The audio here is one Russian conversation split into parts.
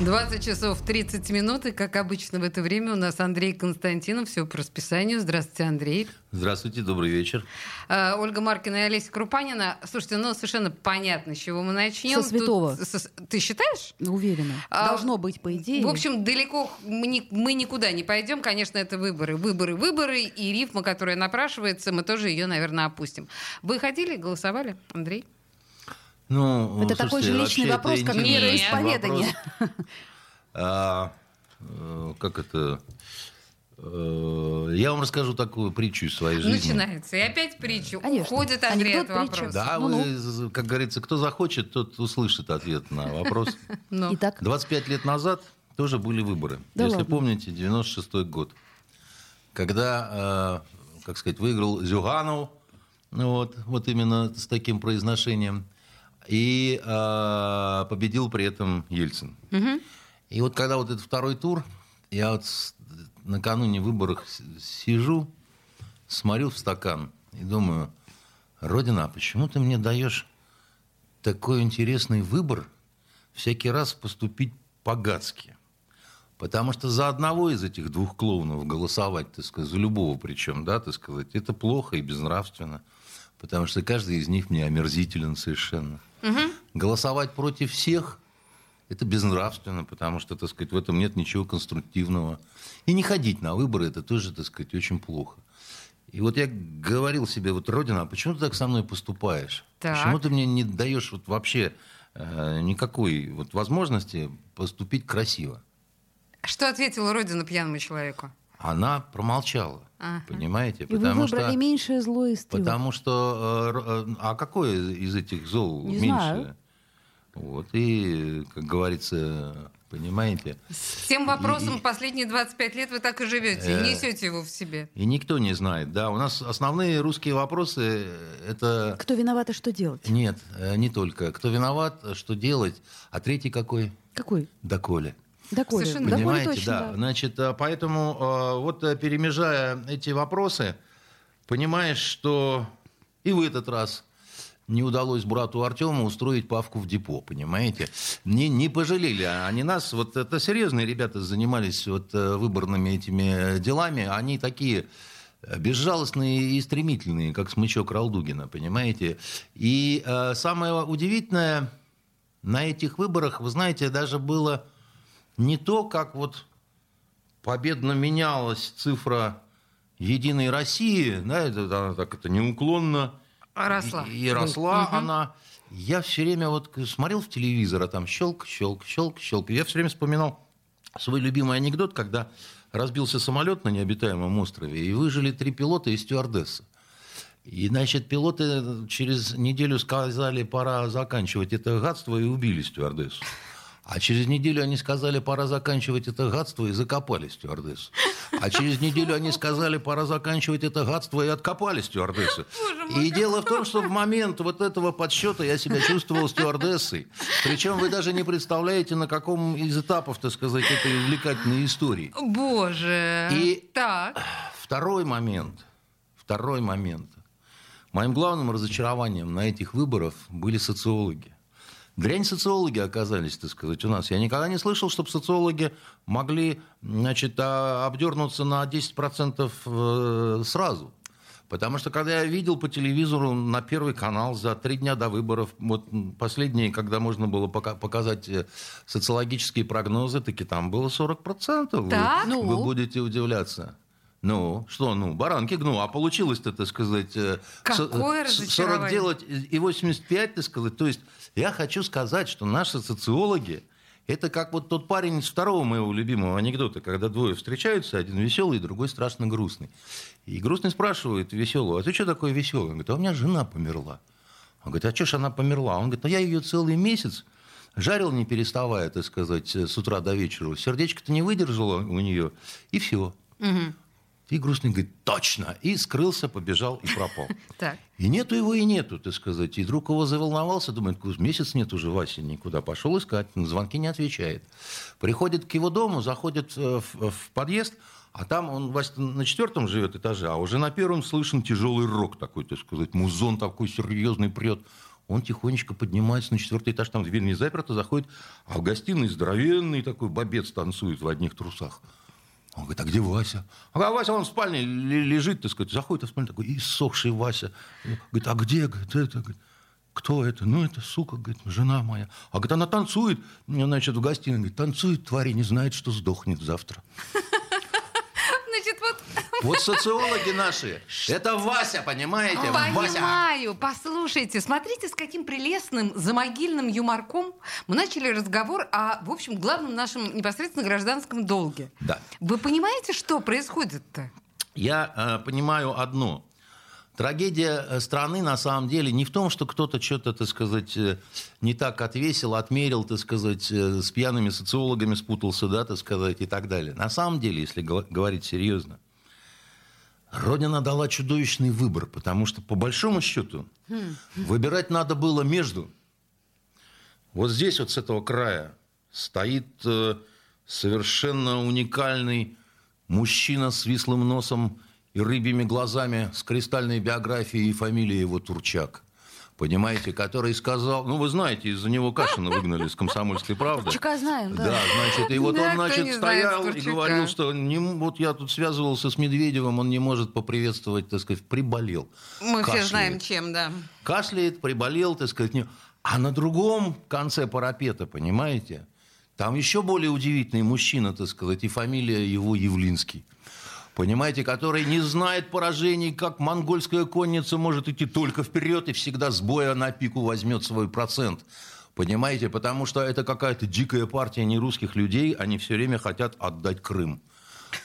20 часов 30 минут, и, как обычно в это время, у нас Андрей Константинов. Все по расписанию. Здравствуйте, Андрей. Здравствуйте, добрый вечер. Э, Ольга Маркина и Олеся Крупанина. Слушайте, ну, совершенно понятно, с чего мы начнем. Со святого. Тут со- ты считаешь? Уверена. А, Должно быть, по идее. В общем, далеко мы, ни- мы никуда не пойдем. Конечно, это выборы. Выборы, выборы. И рифма, которая напрашивается, мы тоже ее, наверное, опустим. Вы ходили, голосовали, Андрей? Ну, это такой же слушайте, личный вопрос, как вероисповедание. вопрос. А, э, как это? Э, Я вам расскажу такую притчу из своей жизни. Начинается. И опять притчу. Конечно. Уходит Андрей от Анекдот, притча. вопроса. Да, Ну-ну. вы, как говорится, кто захочет, тот услышит ответ на вопрос. Ну. Итак, 25 лет назад тоже были выборы. Да Если ладно? помните, 96 год. Когда, э, как сказать, выиграл Зюганов, ну вот, вот именно с таким произношением, и э, победил при этом Ельцин. И вот когда вот этот второй тур, я вот с- накануне выборов сижу, смотрю в стакан и думаю, Родина, а почему ты мне даешь такой интересный выбор всякий раз поступить по-гадски? Потому что за одного из этих двух клоунов голосовать, так сказать, за любого причем, да, так сказать, это плохо и безнравственно. Потому что каждый из них мне омерзителен совершенно. Голосовать против всех – это безнравственно, потому что, так сказать, в этом нет ничего конструктивного. И не ходить на выборы – это тоже, так сказать, очень плохо. И вот я говорил себе, вот, Родина, а почему ты так со мной поступаешь? Так. Почему ты мне не даешь вот вообще э, никакой вот возможности поступить красиво? Что ответила Родина пьяному человеку? Она промолчала, Ага. понимаете? и вы выбрали меньшее зло из трех. Потому что, э, э, а какое из этих зол Не меньше? знаю. Вот, и, как говорится, понимаете, С тем вопросом И- последние 25 лет вы так и живете, и Э. несете его в себе. и никто не знает, да, у нас основные русские вопросы, э, это, Кто виноват и что делать? нет, не только, кто виноват, что делать, а третий какой? Какой? Доколе. Доколе. Совершенно Доколе Понимаете, точно, да. Значит, э, поэтому э, вот э, перемежая эти вопросы, понимаешь, что и в этот раз не удалось брату Артему устроить павку в депо, понимаете? Не, не пожалели они нас. Вот это серьезные ребята занимались вот выборными этими делами. Они такие безжалостные и стремительные, как смычок Ралдугина, понимаете? И э, самое удивительное на этих выборах, вы знаете, даже было не то, как вот победно менялась цифра Единой России, да, это, она так это неуклонно Росла. и, и росла она. Я все время вот смотрел в телевизор, а там щелк, щелк, щелк, щелк. И я все время вспоминал свой любимый анекдот, когда разбился самолет на необитаемом острове, и выжили три пилота и стюардесса. И, значит, пилоты через неделю сказали, пора заканчивать это гадство, и убили стюардессу. А через неделю они сказали, пора заканчивать это гадство, и закопали стюардессу. А через неделю они сказали, пора заканчивать это гадство, и откопали стюардессу. И дело в том, что в момент вот этого подсчета я себя чувствовал стюардессой. Причем вы даже не представляете, на каком из этапов, так сказать, этой увлекательной истории. Боже. И- Так. Второй момент. Второй момент. Моим главным разочарованием на этих выборах были социологи. Дрянь социологи оказались, так сказать, у нас. Я никогда не слышал, чтобы социологи могли значит, а, обдернуться на 10% э, сразу. Потому что когда я видел по телевизору на Первый канал за три дня до выборов, вот последние, когда можно было пока- показать э, социологические прогнозы, таки там было 40%. Вы- Так? Вы, Ну? будете удивляться. Ну, что, ну, баранки гну, а получилось-то, так сказать, э, Какое с- разочарование. 40 делать и 85, так сказать. То есть я хочу сказать, что наши социологи, это как вот тот парень из второго моего любимого анекдота, когда двое встречаются, один веселый, другой страшно грустный. И грустный спрашивает веселого, а ты что такой веселый? Он говорит, а у меня жена померла. Он говорит, а что ж она померла? Он говорит, ну я ее целый месяц жарил, не переставая, так сказать, с утра до вечера. Сердечко-то не выдержало у нее, и все. И грустный говорит, точно. И скрылся, побежал и пропал. И нету его, и нету, так сказать. И друг его заволновался, думает, месяц нет уже Васи никуда. Пошел искать, на звонки не отвечает. Приходит к его дому, заходит э, в, в подъезд, а там он Вася на четвертом живет этаже, а уже на первом слышен тяжелый рок такой, так сказать, музон такой серьезный прет. Он тихонечко поднимается на четвертый этаж, там дверь не заперта, заходит, а в гостиной здоровенный такой бобец танцует в одних трусах. Он говорит, а где Вася? А Вася, он в спальне лежит, так сказать, заходит в спальню, такой иссохший Вася. Говорит, а где? Говорит, это, кто это? Ну, это, сука, говорит, жена моя. А говорит, она танцует, значит, в гостиной, говорит, танцует, тварь, не знает, что сдохнет завтра. Вот... Социологи наши. Это Вася, понимаете? Вася. Понимаю. Послушайте, смотрите, с каким прелестным замогильным юморком мы начали разговор о, в общем, главном нашем непосредственно гражданском долге. Да. Вы понимаете, что происходит-то? Я э, понимаю одно. Трагедия э, страны на самом деле не в том, что кто-то что-то, так сказать, э, не так отвесил, отмерил, так сказать, э, с пьяными социологами спутался, да, так сказать, и так далее. На самом деле, если говорить серьезно, Родина дала чудовищный выбор, потому что, по большому счету, выбирать надо было между. Вот здесь, вот с этого края, стоит совершенно уникальный мужчина с вислым носом, и рыбьими глазами с кристальной биографией и фамилией его Турчак. Понимаете, который сказал, ну вы знаете, из-за него Кашина выгнали с комсомольской правды. Турчака знаем, да. Да, значит, и вот Да, он, значит, стоял знает и говорил, что не, вот я тут связывался с Медведевым, он не может поприветствовать, так сказать, приболел. Мы все Кашляет. знаем, чем, да. Кашляет, приболел, так сказать. не- А на другом конце парапета, понимаете, там еще более удивительный мужчина, так сказать, и фамилия его Явлинский. Понимаете, который не знает поражений, как монгольская конница может идти только вперед и всегда с боя на пику возьмет свой процент. Понимаете, потому что это какая-то дикая партия нерусских людей, они все время хотят отдать Крым.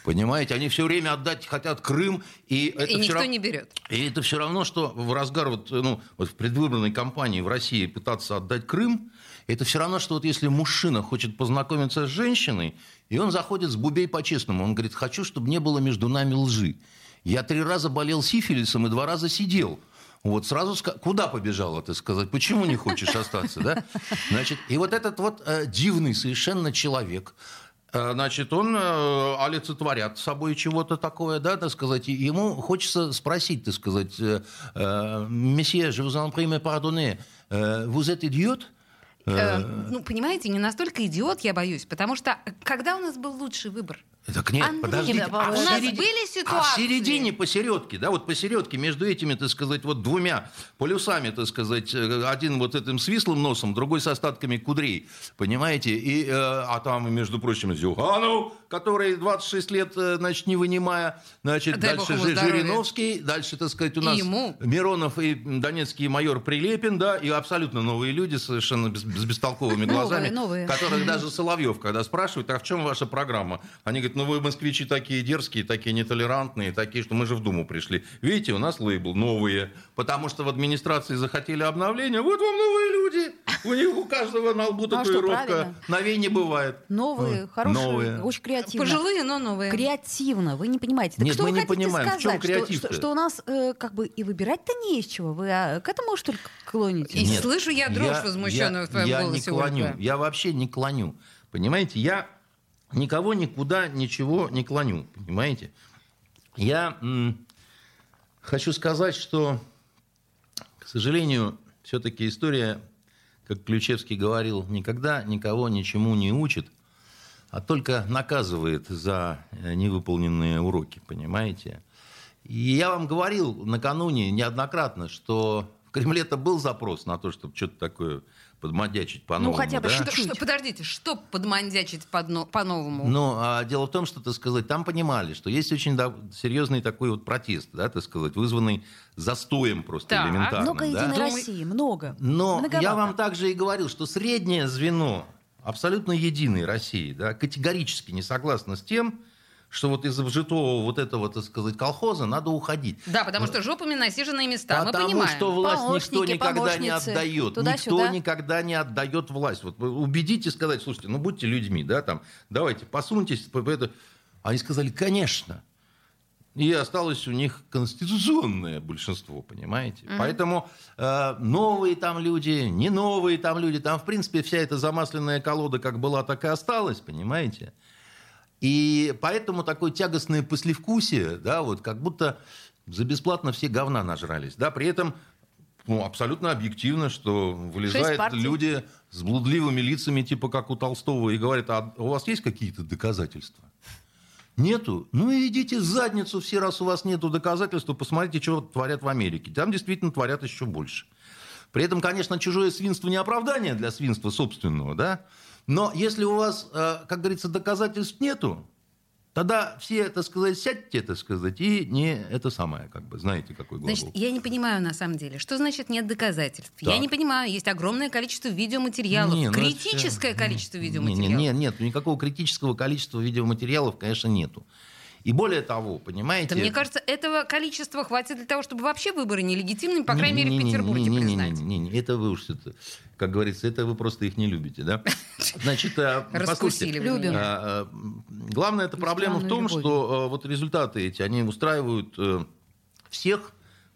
Понимаете, они все время отдать хотят Крым, и это И всё никто рав- не берет. и это все равно, что в разгар вот, ну, вот в предвыборной кампании в России пытаться отдать Крым, это все равно, что вот если мужчина хочет познакомиться с женщиной, и он заходит с бубей по-честному, он говорит, хочу, чтобы не было между нами лжи. Я три раза болел сифилисом и два раза сидел. Вот сразу ска- куда побежала, ты сказать, почему не хочешь остаться, да? Значит, и вот этот вот э, дивный совершенно человек, э, значит, он э, олицетворят собой чего-то такое, да, так сказать, и ему хочется спросить, так сказать, э, э, месье, je vous en prie, pardonnez, э, vous êtes idiot? Э, ну, понимаете, не настолько идиот, я боюсь. Потому что э, когда у нас был лучший выбор? Так нет, Андрей, подождите. а у нас середи- были А в ситуации? середине, посередке, да, вот посередке между этими, так сказать, вот двумя полюсами, так сказать, э, один вот этим свислым носом, другой с остатками кудрей, понимаете? И, э, а там, между прочим, Зюганов, который 26 лет, э, значит, не вынимая, значит, Дай дальше Жи-. Жириновский, дальше, так сказать, у И нас ему. Миронов и донецкий майор Прилепин, да, и абсолютно новые люди, совершенно без- с бестолковыми глазами, новые. которых даже Соловьев, когда спрашивают, а в чем ваша программа? Они говорят, ну вы, москвичи, такие дерзкие, такие нетолерантные, такие, что мы же в Думу пришли. Видите, у нас лейбл «Новые», потому что в администрации захотели обновления. Вот вам новые люди. У них у каждого на лбу Ну, а татуировка. правильно? Новей не бывает. Новые, хорошие, Новые. очень креативно. Пожилые, но новые. Креативно, вы не понимаете. Так Нет, что мы вы не хотите понимаем, в сказать, чем что- креатив-то? что, что у нас э, как бы и выбирать-то не из чего. Вы а, к этому что ли клоните? И Нет, слышу я дрожь возмущенную я- в твоем я голосе, не клоню. Ольга. Я вообще не клоню. Понимаете, я никого никуда ничего не клоню. Понимаете? Я хочу сказать, что, к сожалению, все-таки история, как Ключевский говорил, никогда никого ничему не учит, а только наказывает за э, невыполненные уроки, понимаете? И я вам говорил накануне неоднократно, что в Кремле-то был запрос на то, чтобы что-то такое подмадячить по-новому. хотя бы да? Что, что- подождите, что подмандячить по-новому? Ну, а дело в том, что, так сказать, там понимали, что есть очень да- серьезный такой вот протест, да, так сказать, вызванный застоем просто Так. элементарным. Много да. Единой Думаю- России, много. Но Многовато. я вам также и говорил, что среднее звено абсолютно единой России да, категорически не согласно с тем, что вот из вжитого вот этого, так сказать, колхоза надо уходить. Да, потому что жопами насиженные места, мы Потому понимаем. что власть никто никогда не отдает. Никто никогда не отдает власть. Вот убедите сказать, слушайте, ну будьте людьми, да, там, давайте, посуньтесь. по- по- это». Они сказали, конечно. И осталось у них конституционное большинство, понимаете? Поэтому э, новые там люди, не новые там люди, там, в принципе, вся эта замасленная колода как была, так и осталась, понимаете? И поэтому такое тягостное послевкусие, да, вот как будто за бесплатно все говна нажрались, да, при этом ну, абсолютно объективно, что вылезают люди с блудливыми лицами, типа как у Толстого, и говорят, а у вас есть какие-то доказательства? Нету? Ну и идите в задницу все, раз у вас нету доказательств, посмотрите, что творят в Америке. Там действительно творят еще больше. При этом, конечно, чужое свинство не оправдание для свинства собственного, да? Но если у вас, э, как говорится, доказательств нету, тогда все, так сказать, сядьте, так сказать, и не это самое, как бы, знаете, какой глагол. Значит, я не понимаю на самом деле, что значит нет доказательств. Я Так. не понимаю, есть огромное количество видеоматериалов, Не, ну это критическое всё- количество видеоматериалов. не, нет, нет, никакого критического количества видеоматериалов, конечно, нету. И более того, понимаете... Да мне кажется, этого количества хватит для того, чтобы вообще выборы нелегитимными, по крайней мере, в Петербурге не-не-не, признать. не-не-не, Это вы уж, это, как говорится, это вы просто их не любите, да? Значит, а, Раскусили послушайте, Любим. а, а, главная эта проблема в том, что вот результаты эти, они устраивают э, всех,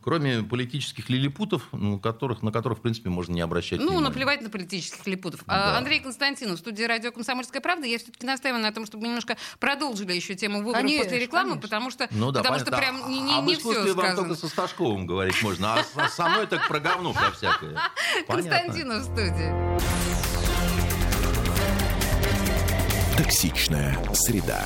кроме политических лилипутов, ну, которых, на которых, в принципе, можно не обращать Ну, внимания. наплевать на политических липутов. Да. А, Андрей Константинов, в студии радио «Комсомольская правда». Я все-таки настаиваю на том, чтобы мы немножко продолжили еще тему выборов Конечно, после рекламы, конечно. потому что, Ну да, потому что понятно. прям не, не, а не в искусстве все вам сказано. только со Сташковым говорить можно, а со мной так про говно про всякое. Константинов в студии. Токсичная среда.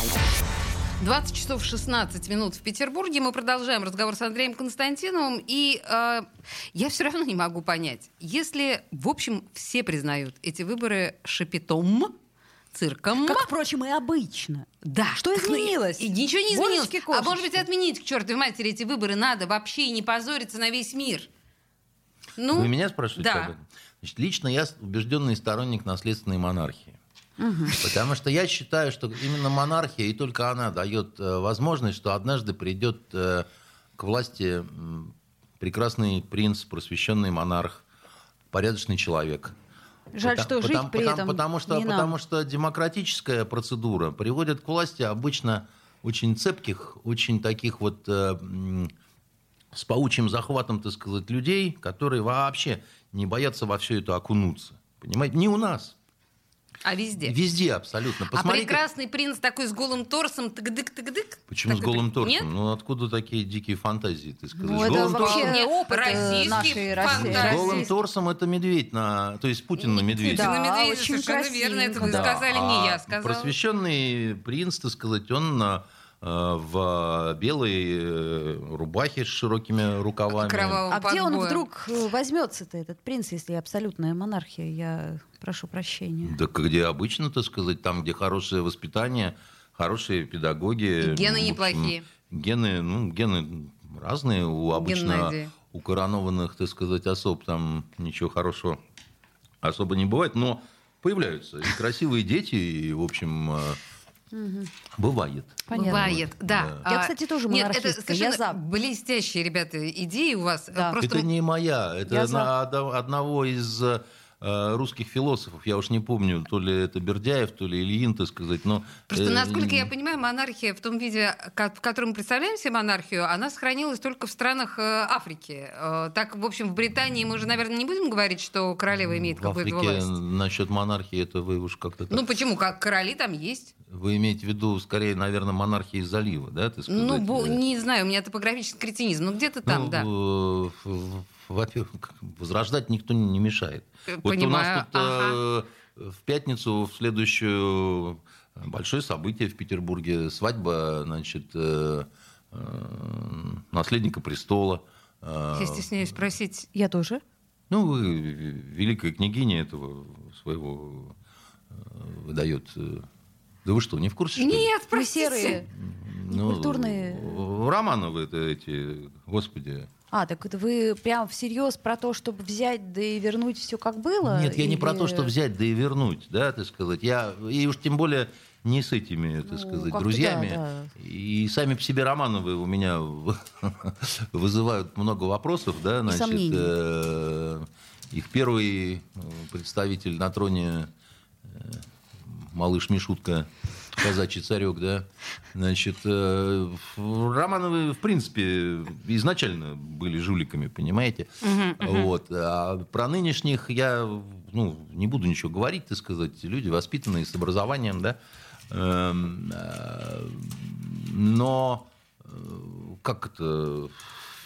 20 часов 16 минут в Петербурге. Мы продолжаем разговор с Андреем Константиновым. И э, я все равно не могу понять. Если, в общем, все признают эти выборы шапитом, цирком... Как, впрочем, и обычно. Да. Что ну, изменилось? и ничего не изменилось. Божечки, А может быть, отменить к чертовой матери эти выборы надо вообще и не позориться на весь мир. Ну, Вы меня спрашиваете да. об этом? Значит, лично я убежденный сторонник наследственной монархии. Потому что я считаю, что именно монархия, и только она дает э, возможность, что однажды придет э, к власти прекрасный принц, просвещенный монарх, порядочный человек. Жаль, Пота- что жить потому, при потому- этом потому что, не потому нам. что демократическая процедура приводит к власти обычно очень цепких, очень таких вот э, с паучьим захватом, так сказать, людей, которые вообще не боятся во все это окунуться. Понимаете? Не у нас. А везде. Везде абсолютно. А Посмотрите. прекрасный принц такой с голым торсом, тык-дык-тык-дык. Почему с Такой голым торсом? Нет? Ну откуда такие дикие фантазии, ты скажешь? Ну, С это голым вообще Вполне опыт э, российский фантазии. С голым торсом это медведь на, то есть Путин на медведя. Путин на Да, медведя, очень совершенно верно. Это вы красивенько, да. сказали, не я А сказала. Просвещенный принц, так сказать, он э, в белой э, рубахе с широкими рукавами. Кровавым А где он вдруг возьмется-то, этот принц, если абсолютная монархия? Я прошу прощения. Да где обычно, так сказать, там, где хорошее воспитание, хорошие педагоги. И гены общем, неплохие. Гены, ну, гены разные у обычно Геннадий. у коронованных, так сказать, особ там ничего хорошего особо не бывает, но появляются и красивые дети, и, в общем, э, бывает. Понятно. Бывает, да. Да. Я, А, кстати, тоже Нет, это совершенно я за. блестящие, ребята, идеи у вас. Да. Просто Это не моя, это Я на одно- одного из э, русских философов, я уж не помню, то ли это Бердяев, то ли Ильин, так сказать, но... Просто, э, насколько я понимаю, монархия в том виде, в котором мы представляем себе монархию, она сохранилась только в странах э, Африки. Э, Так, в общем, в Британии мы же, наверное, не будем говорить, что королева имеет какую-то Африке власть. насчет монархии, это вы уж как-то так... Ну почему? Как короли там есть. Вы имеете в виду, скорее, наверное, монархии залива, да? ты Ну, сказать, бо- э? не знаю, у меня топографический кретинизм. Ну, где-то там, Ну, да. э, в- Во-первых, возрождать никто не мешает. Э, Вот у понимаю, нас тут э, в пятницу, в следующую, э, большое событие в Петербурге. Свадьба, значит, наследника престола. Я стесняюсь спросить. Я тоже. Ну, вы великая княгиня этого своего выдает. Да вы что, не в курсе? Нет, простите. серые. Ну, культурные. Романовы это эти, господи. А, так это вы прям всерьез про то, чтобы взять, да и вернуть все как было? Нет, я не про Или- то, что взять, да и вернуть, да, так сказать. Я, и уж тем более не с этими, так Ну, сказать, как-то друзьями. да, И сами по себе Романовы у меня вызывают много вопросов, да, значит, э, их первый э, представитель на троне э, малыш Мишутка, казачий царек, да, значит, э, Романовы, в принципе, изначально были жуликами, понимаете, вот, а про нынешних я, ну, не буду ничего говорить, так сказать, люди воспитанные, с образованием, да, Эм, э, но э, как это,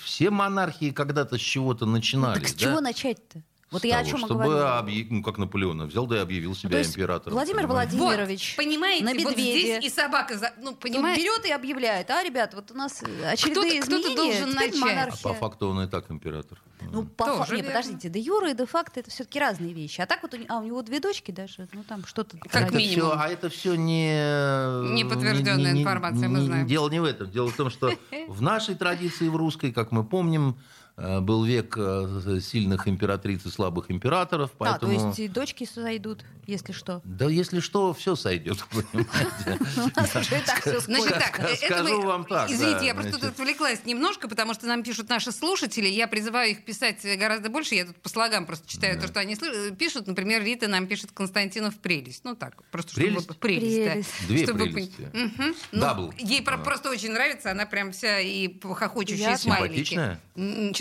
все монархии когда-то с чего-то начинали, Так с да? чего начать-то? Вот я о того, чем и чтобы говорю. объ- ну, как Наполеон взял, да и объявил Ну, себя то есть императором. Владимир понимаете? Владимирович Вот, понимаете, на вот медведе. здесь и собака, за- ну, Тут понимаете, берет и объявляет, а, ребят, вот у нас э, очередные Кто-то- кто-то должен начать. А монархия. по факту он и так император. Ну, по факту. Не, подождите, де юра и де факто это все-таки разные вещи. А так вот у, а у него две дочки даже, ну там что-то. Как это минимум. Всё, а это все не... Неподтвержденная не- не- информация, мы не- знаем. Дело не в этом. Дело в том, что в нашей традиции, в русской, как мы помним, э, был век э, сильных императриц и слабых императоров, А, поэтому... то есть и дочки сойдут, если что. Да если что, все сойдет, Значит так, э, Скажу вам так, Извините, я просто тут отвлеклась немножко, потому что нам пишут наши слушатели. Я призываю их писать гораздо больше. Я тут по слогам просто читаю то, что они пишут. Например, Рита нам пишет Константинов прелесть. Ну так, просто чтобы Прелесть? Две прелести. Ну, Дабл. Ей про- просто очень нравится, она прям вся и хохочущие Я- смайлики. Симпатичная?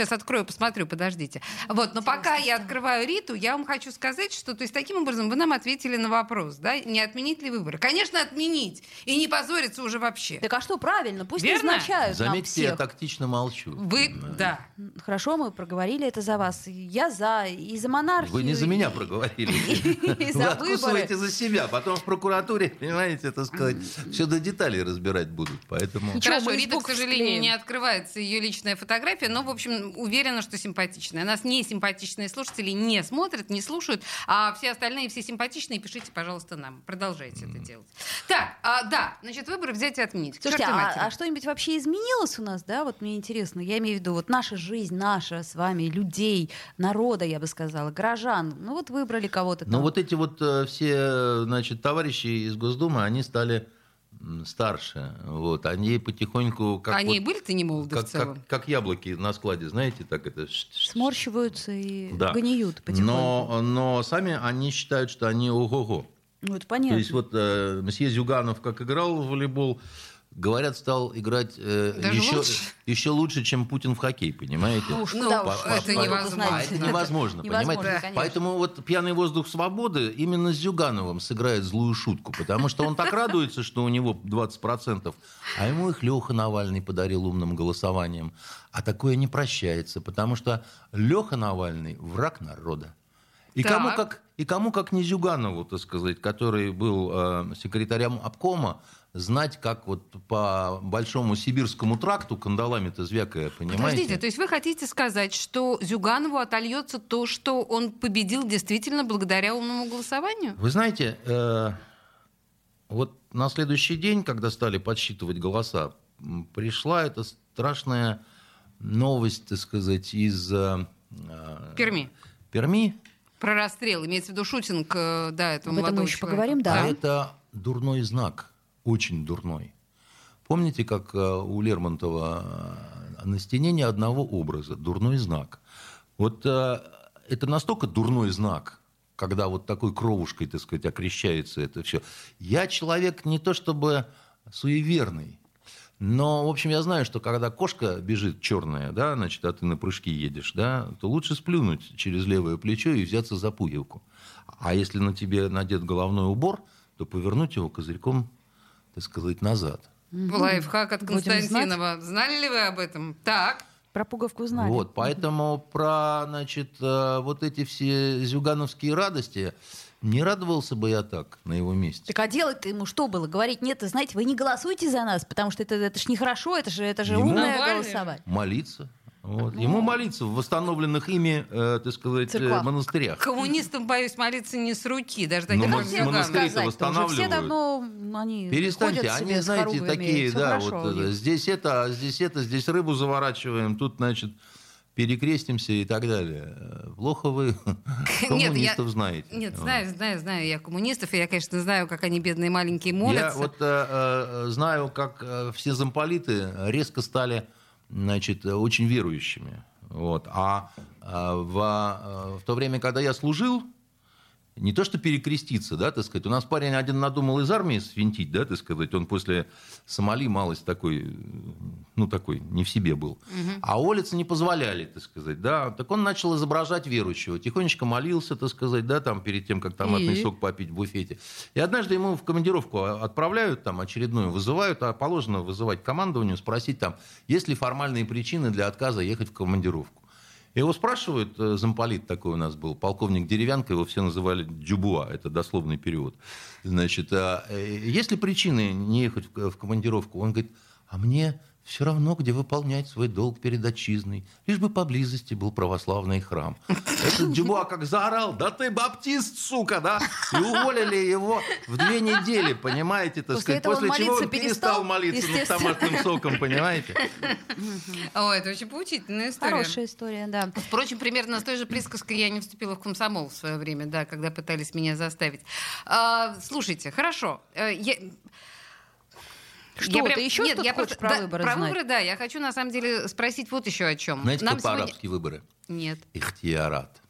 Сейчас открою, посмотрю, подождите. Вот, но пока я открываю Риту, я вам хочу сказать, что то есть таким образом вы нам ответили на вопрос, да, не отменить ли выборы? Конечно, отменить и не позориться уже вообще. Так а что правильно? Пусть Верно? назначают нам Заметьте, я всех. тактично молчу. Вы, да. Хорошо, мы проговорили это за вас. Я за, и за монархию. Вы не за и- меня проговорили. Вы за откусываете за себя. Потом в прокуратуре, понимаете, так сказать, все до деталей разбирать будут. Поэтому... Хорошо, Рита, к сожалению, не открывается ее личная фотография, но, в общем, уверена, что симпатичная. Нас не симпатичные слушатели не смотрят, не слушают, а все остальные, все симпатичные, пишите, пожалуйста, нам. Продолжайте это делать. Так, а, да, значит, выборы взять и отменить. Слушайте, а, а что-нибудь вообще изменилось у нас, да? Вот мне интересно. Я имею в виду вот наша жизнь, наша с вами, людей, народа, я бы сказала, горожан. Ну вот выбрали кого-то. Но вот эти вот э, все, значит, товарищи из Госдумы, они стали старше. Вот. Они потихоньку... Как Они и вот- были-то не молоды как, в целом. как, как яблоки на складе, знаете, так это... Сморщиваются и Да. гниют потихоньку. Но, но сами они считают, что они ого-го. Ну, это То понятно. есть вот э, месье Зюганов как играл в волейбол, говорят, стал играть э, Даже еще, лучше? еще лучше, чем Путин в хоккей, понимаете? Ну уж Ну, куда По- это по- невозможно. А это невозможно, Невозможно, понимаете? конечно. Поэтому вот пьяный воздух свободы именно с Зюгановым сыграет злую шутку, потому что он так радуется, что у него 20%, а ему их Леха Навальный подарил умным голосованием. А такое не прощается, потому что Леха Навальный враг народа. И Так. кому как и кому как не Зюганову, так сказать, который был э, секретарем обкома, знать, как вот по большому сибирскому тракту кандалами-то звякая, понимаете? Подождите, то есть вы хотите сказать, что Зюганову отольется то, что он победил действительно благодаря умному голосованию? Вы знаете, э, вот на следующий день, когда стали подсчитывать голоса, пришла эта страшная новость, так сказать, из э, э, Перми. Перми. Про расстрел. Имеется в виду шутинг, э, да, этого Об этом мы еще человека. поговорим, да. А это дурной знак, очень дурной. Помните, как э, у Лермонтова э, на стене ни одного образа, дурной знак. Вот э, это настолько дурной знак, когда вот такой кровушкой, так сказать, окрещается это все. Я человек не то чтобы суеверный, но, в общем, я знаю, что когда кошка бежит черная, да, значит, а ты на прыжки едешь, да, то лучше сплюнуть через левое плечо и взяться за пуговку. А если на тебе надет головной убор, то повернуть его козырьком, так сказать, назад. Лайфхак от Константинова. Знали ли вы об этом? Так. Про пуговку знали. Вот, поэтому про, значит, э, вот эти все зюгановские радости не радовался бы я так на его месте. Так а делать-то ему что было? Говорить, нет, знаете, вы не голосуйте за нас, потому что это, это ж нехорошо, это же, это же умное голосовать. Молиться. Вот. Ему молиться в восстановленных ими, э, так сказать, э, Церквах. монастырях. Коммунистам, боюсь, молиться не с руки. Даже Ну, как мон- монастыри-то Сказать-то уже Все восстанавливают. давно они Перестаньте, они, знаете, такие, да, хорошо вот них. э, здесь это, а здесь это, здесь рыбу заворачиваем, тут, значит, перекрестимся и так далее. Плохо вы коммунистов знаете. Нет, знаю, знаю, знаю я коммунистов, и я, конечно, знаю, как они бедные маленькие молятся. Я вот э, знаю, как э, все замполиты резко стали, значит, очень верующими. Вот. А э, в, э, в то время, когда я служил, не то что перекреститься, да, так сказать. У нас парень один надумал из армии свинтить, да, так сказать. Он после Сомали малость такой, ну, такой, не в себе был. Угу. А улицы не позволяли, так сказать, да. Так он начал изображать верующего. Тихонечко молился, так сказать, да, там, перед тем, как томатный И... сок попить в буфете. И однажды ему в командировку отправляют, там, очередную вызывают, а положено вызывать командованию, спросить там, есть ли формальные причины для отказа ехать в командировку. Его спрашивают, э, замполит такой у нас был, полковник Деревянко, его все называли Дюбуа, это дословный перевод. Значит, а, э, есть ли причины не ехать в командировку? Он говорит, а мне все равно, где выполнять свой долг перед отчизной, лишь бы поблизости был православный храм. Этот Дюбуа как заорал, да ты баптист, сука, да? И уволили его в две недели, понимаете, так после сказать. После он чего он перестал, перестал молиться над томатным соком, понимаете? О, это очень поучительная история. Хорошая история, да. Впрочем, примерно с той же присказкой я не вступила в комсомол в свое время, да, когда пытались меня заставить. А, слушайте, хорошо. Э, я... Что, я прям... ты еще Нет, я просто... про да, выборы Про знать? выборы, да. Я хочу, на самом деле, спросить вот еще о чем. Знаете, Нам как сегодня... по-арабски выборы? Нет. Ихтиарат.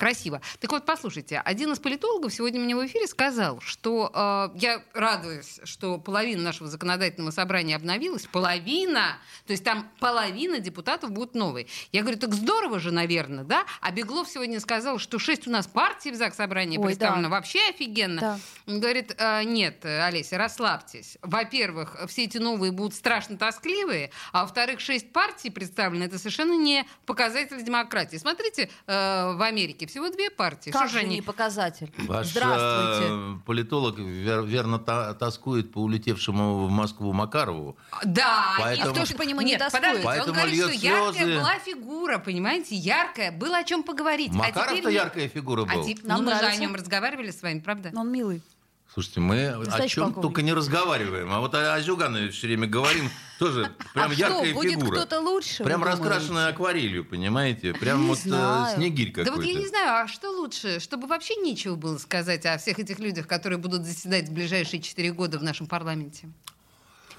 Красиво. Так вот, послушайте, один из политологов сегодня мне в эфире сказал, что э, я радуюсь, что половина нашего законодательного собрания обновилась. Половина! То есть там половина депутатов будут новые. Я говорю, так здорово же, наверное, да? А Беглов сегодня сказал, что шесть у нас партий в ЗАГС собрании Ой, представлено. да. Вообще офигенно. Да. Он говорит, э, нет, Олеся, расслабьтесь. Во-первых, все эти новые будут страшно тоскливые, а во-вторых, шесть партий представлены. Это совершенно не показатель демократии. Смотрите, э, в Америке всего две партии. Как Что же они- не показатель? Ваш Здравствуйте. э, политолог вер- верно та- тоскует по улетевшему в Москву Макарову. Да, Поэтому- и кто ж по нему не тоскует? подождите, Поэтому он говорит, что льет яркая слезы. была фигура, понимаете, яркая, было о чем поговорить. Макаров-то а теперь яркая фигура А был. теп- Нам ну, мы же о нем разговаривали с вами, правда? Но он милый. Слушайте, мы о Настоящий чем полковник. только не разговариваем. А вот о, о Зюганове все время говорим. Тоже прям а яркая что, будет фигура. кто-то лучше? Прям раскрашенная акварелью, понимаете? Прям Не вот э, знаю. снегирь Да какой-то. вот я не знаю, а что лучше, чтобы вообще нечего было сказать о всех этих людях, которые будут заседать в ближайшие четыре года в нашем парламенте?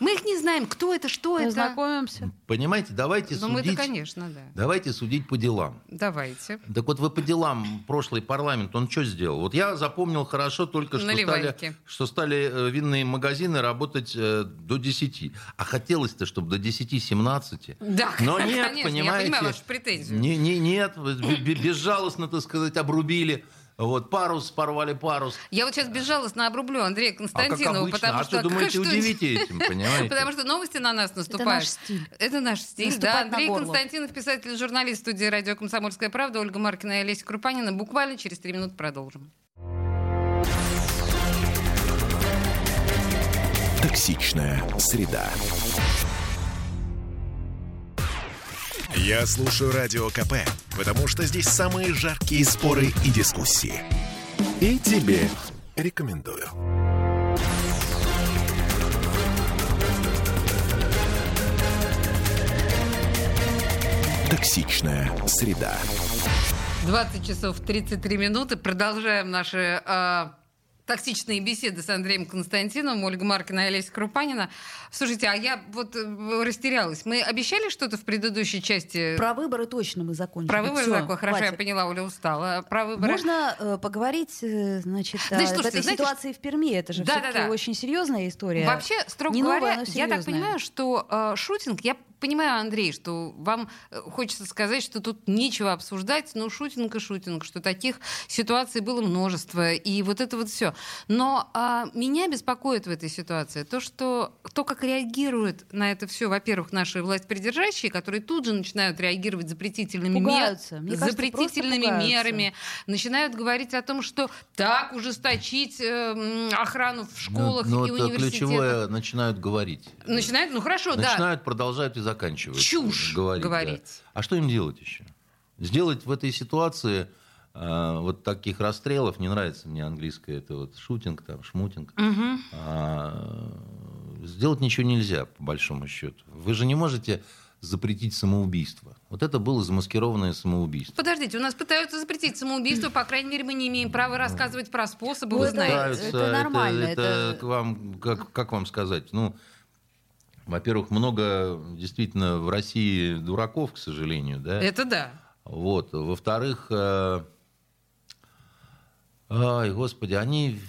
Мы их не знаем, кто это, что это. Познакомимся. Понимаете, давайте Ну, мы-то, судить. конечно, да. Давайте судить по делам. Давайте. Так вот вы по делам прошлый парламент, он что сделал? Вот я запомнил хорошо только, что стали, что стали э, винные магазины работать э, до 10. А хотелось-то, чтобы до 10-17. Да, Но нет, конечно, понимаете. я понимаю вашу претензию. Не, не, нет, безжалостно, так сказать, обрубили. Вот парус, порвали парус. Я вот сейчас безжалостно обрублю Андрея А как Константинова, потому а что... что думаете, что- удивите этим, понимаете? Потому что новости на нас наступают. наш стиль. Это наш стиль, да. Андрей. Константинов, писатель, журналист студии радио «Комсомольская правда», Ольга Маркина и Олеся Крупанина. Буквально через три минуты продолжим. Токсичная среда. Я слушаю Радио КП, потому что здесь самые жаркие споры и дискуссии. И тебе рекомендую. Токсичная среда. 20 часов 33 минуты. Продолжаем наши э, токсичные беседы с Андреем Константиновым, Ольга Маркина и Олеся Крупанина. Слушайте, а я вот э, растерялась. Мы обещали что-то в предыдущей части? Про выборы точно мы закончили. Про выборы Всё, такое, хорошо, я хватит. поняла, Оля устала. Про выборы... Можно э, поговорить, э, значит, Знаете, о слушайте, этой знаете, ситуации в Перми. Это же Да, все-таки да, да. очень серьезная история. Вообще, строго Не новая, говоря, но я так понимаю, что э, шутинг, я понимаю, Андрей, что вам э, хочется сказать, что тут нечего обсуждать, но шутинг и шутинг, что таких ситуаций было множество, и вот это вот все. Но а, меня беспокоит в этой ситуации то, что то, как реагируют на это все, во-первых, наши власть придержащие, которые тут же начинают реагировать запретительными, мер- Пугаются. Мне кажется, запретительными мерами, начинают говорить о том, что так ужесточить э, охрану в школах ну, и это университетах. ключевое начинают говорить. Начинают, ну хорошо, да. Начинают, продолжают и заканчивают. Чушь говорить. да. говорить. А что им делать еще? Сделать в этой ситуации э, вот таких расстрелов, не нравится мне английское, это вот шутинг, там, шмутинг. Мгм. А, сделать ничего нельзя, по большому счету. Вы же не можете запретить самоубийство. Вот это было замаскированное самоубийство. Подождите, у нас пытаются запретить самоубийство, по крайней мере, мы не имеем права рассказывать про способы, Ну, вы это- знаете. это нормально, Это, это- к вам, как, как вам сказать? Ну, во-первых, много действительно в России дураков, к сожалению, да. Это да. Вот. Во-вторых, э, ай, господи, они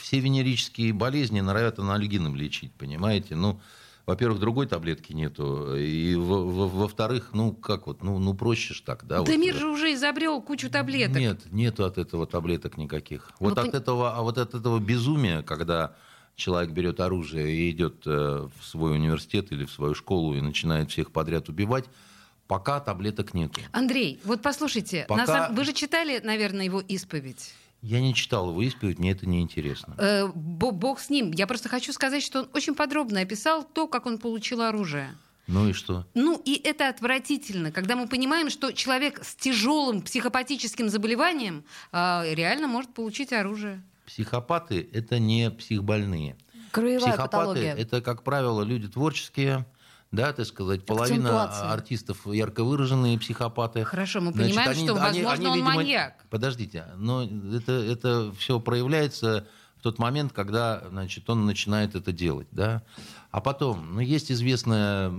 все венерические болезни норовят анальгином лечить, понимаете? Ну, во-первых, другой таблетки нету. И во- во- во-вторых, ну, как вот, ну, ну проще ж так, да? Да вот. мир же уже изобрел кучу таблеток. Нет, нету от этого таблеток никаких. Вот Ну, от ты- этого, а вот от этого безумия, когда человек берет оружие и идет э, в свой университет или в свою школу и начинает всех подряд убивать, пока таблеток нету. Андрей, вот послушайте, Пока- самом- вы же читали, наверное, его исповедь. Я не читал его исповедь, мне это не интересно. Э, бо- бог с ним. Я просто хочу сказать, что он очень подробно описал то, как он получил оружие. Ну и что? Ну и это отвратительно, когда мы понимаем, что человек с тяжелым психопатическим заболеванием э, реально может получить оружие. Психопаты – это не психбольные. Краевая Психопаты патология. – это, как правило, люди творческие, да, так сказать, половина артистов ярко выраженные психопаты. Хорошо, мы Значит, понимаем, они- что, они- возможно, они, он видимо, маньяк. Подождите, но это, это все проявляется в тот момент, когда значит, он начинает это делать. Да? А потом, ну, есть известная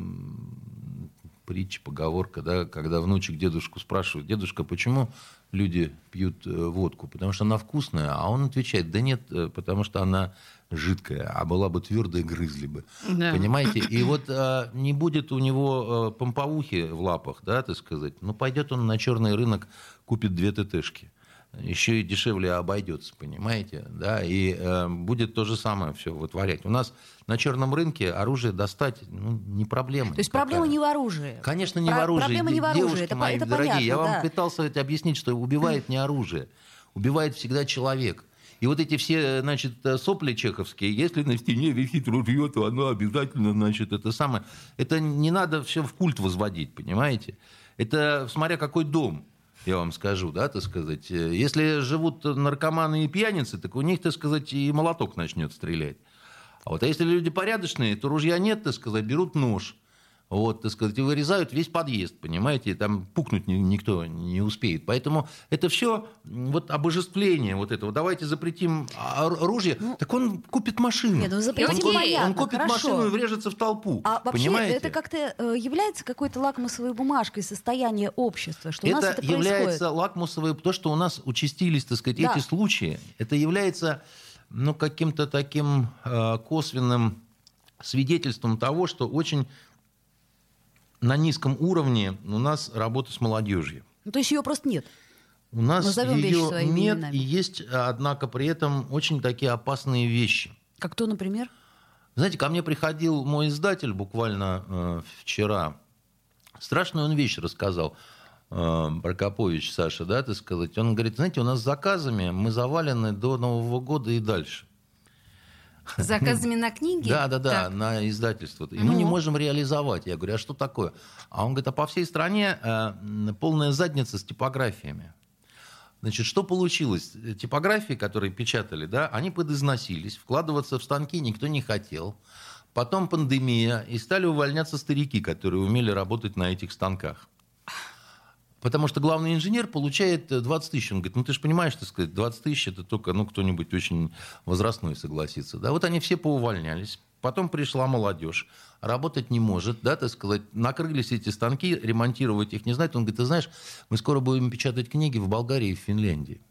притча, поговорка, да, когда внучек дедушку спрашивает, дедушка, почему люди пьют э, водку? Потому что она вкусная, а он отвечает, да нет, э, потому что она жидкая, а была бы твердая, грызли бы. Да. Понимаете? И вот а, не будет у него э, помповухи в лапах, да, так сказать, ну, пойдет он на черный рынок, купит две ТТшки. Еще и дешевле обойдется, понимаете? Да, и э, будет то же самое все вытворять. У нас на черном рынке оружие достать ну, не проблема. То есть никакая. проблема не в оружии. Конечно, не Про- в оружии. проблема не в оружии, Девушки это мои это дорогие, понятно, я вам да. пытался ведь объяснить, что убивает не оружие, убивает всегда человек. И вот эти все, значит, сопли чеховские, если на стене висит ружье, то оно обязательно, значит, это самое. Это не надо все в культ возводить, понимаете? Это смотря какой дом, я вам скажу, да, так сказать. Если живут наркоманы и пьяницы, так у них, так сказать, и молоток начнет стрелять. А вот если люди порядочные, то ружья нет, так сказать, берут нож. Вот, так сказать, и вырезают весь подъезд, понимаете, там пукнуть ни- никто не успеет. Поэтому это все вот обожествление вот этого. Давайте запретим ор- оружие. так он купит машину. Нет, ну запретим, он, понятно, он купит хорошо. машину и врежется в толпу. А вообще понимаете? это как-то э, является какой-то лакмусовой бумажкой состояния общества, что у нас это это является происходит. лакмусовой, то, что у нас участились, так сказать, Да. эти случаи, это является ну, каким-то таким э, косвенным свидетельством того, что очень на низком уровне у нас работа с молодежью. Ну, то есть ее просто нет. У нас Назовем ее нет, именами. и есть, однако, при этом очень такие опасные вещи. Как то, например? Знаете, ко мне приходил мой издатель буквально э, вчера. Страшную он вещь рассказал. э, Прокопович Саша, да, так сказать. Он говорит, знаете, у нас с заказами мы завалены до Нового года и дальше. Заказами на книги? Да, да, да, Так. на издательство. И мы не Ну. можем реализовать. Я говорю, а что такое? А он говорит, а по всей стране э, полная задница с типографиями. Значит, что получилось? Типографии, которые печатали, да, они подизносились, вкладываться в станки никто не хотел. Потом пандемия, и стали увольняться старики, которые умели работать на этих станках. Потому что главный инженер получает э, 20 тысяч. Он говорит, ну ты же понимаешь, так сказать, 20 тысяч это только ну, кто-нибудь очень возрастной согласится. Да, вот они все поувольнялись. Потом пришла молодежь, работать не может, да, так сказать, накрылись эти станки, ремонтировать их не знает. Он говорит, ты знаешь, мы скоро будем печатать книги в Болгарии и в Финляндии.